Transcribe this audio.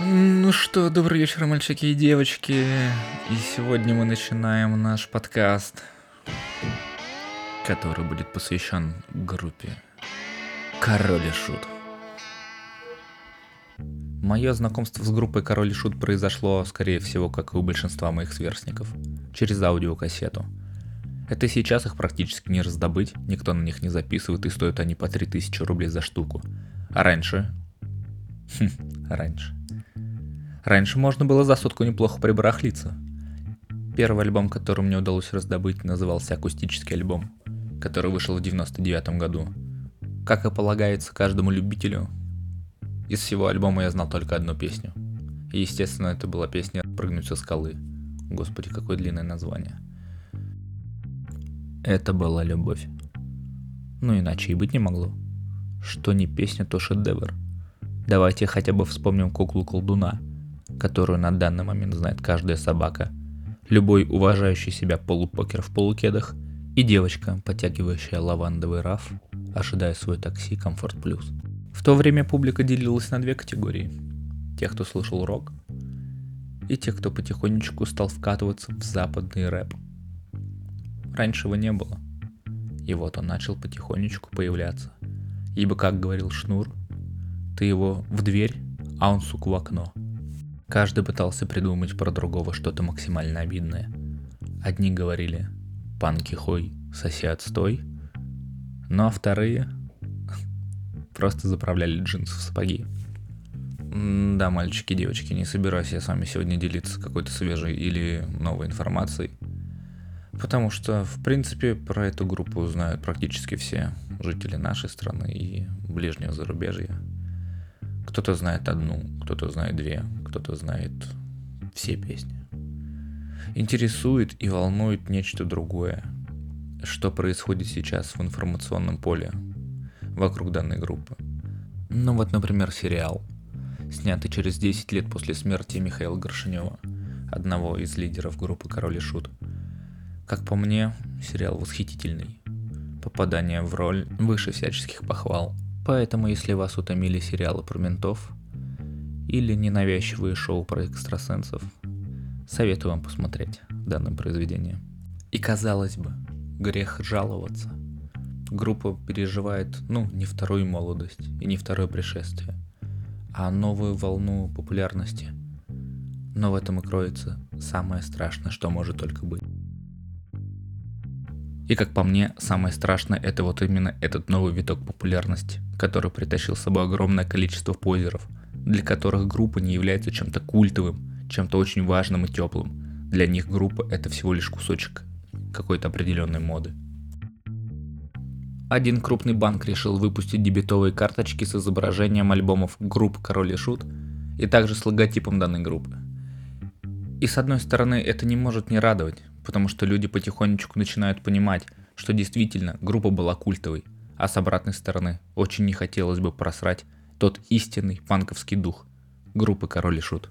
Ну что, добрый вечер, мальчики и девочки. И сегодня мы начинаем наш подкаст, который будет посвящен группе Король и Шут. Мое знакомство с группой Король и Шут произошло, скорее всего, как и у большинства моих сверстников, через аудиокассету. Это сейчас их практически не раздобыть, никто на них не записывает, и стоят они по 3000 рублей за штуку. А раньше... Хм, раньше. Раньше можно было за сотку неплохо прибарахлиться. Первый альбом, который мне удалось раздобыть, назывался «Акустический альбом», который вышел в 99 году. Как и полагается каждому любителю, из всего альбома я знал только одну песню. И, естественно, это была песня «Прыгнуть со скалы». Господи, какое длинное название. Это была любовь. Ну иначе и быть не могло. Что не песня, то шедевр. Давайте хотя бы вспомним куклу колдуна, которую на данный момент знает каждая собака, любой уважающий себя полупокер в полукедах и девочка, подтягивающая лавандовый раф, ожидая свой такси Комфорт Плюс. В то время публика делилась на две категории. Тех, кто слушал рок, и тех, кто потихонечку стал вкатываться в западный рэп. Раньше его не было. И вот он начал потихонечку появляться. Ибо, как говорил Шнур, ты его в дверь, а он, сука, в окно. Каждый пытался придумать про другого что-то максимально обидное. Одни говорили «панки хой, соси отстой», ну а вторые просто заправляли джинсы в сапоги. Да, мальчики, девочки, не собираюсь я с вами сегодня делиться какой-то свежей или новой информацией. Потому что, в принципе, про эту группу знают практически все жители нашей страны и ближнего зарубежья. Кто-то знает одну, кто-то знает две, кто-то знает все песни. Интересует и волнует нечто другое. Что происходит сейчас в информационном поле вокруг данной группы. Ну вот, например, сериал, снятый через 10 лет после смерти Михаила Горшинева, одного из лидеров группы Король и Шут. Как по мне, сериал восхитительный. Попадание в роль выше всяческих похвал. Поэтому, если вас утомили сериалы про ментов или ненавязчивые шоу про экстрасенсов, советую вам посмотреть данное произведение. И казалось бы, грех жаловаться – группа переживает, ну, не вторую молодость и не второе пришествие, а новую волну популярности. Но в этом и кроется самое страшное, что может только быть. И как по мне, самое страшное это вот именно этот новый виток популярности, который притащил с собой огромное количество позеров, для которых группа не является чем-то культовым, чем-то очень важным и теплым. Для них группа это всего лишь кусочек какой-то определенной моды. Один крупный банк решил выпустить дебетовые карточки с изображением альбомов групп Король и Шут и также с логотипом данной группы. И с одной стороны это не может не радовать, потому что люди потихонечку начинают понимать, что действительно группа была культовой, а с обратной стороны очень не хотелось бы просрать тот истинный панковский дух группы Король и Шут.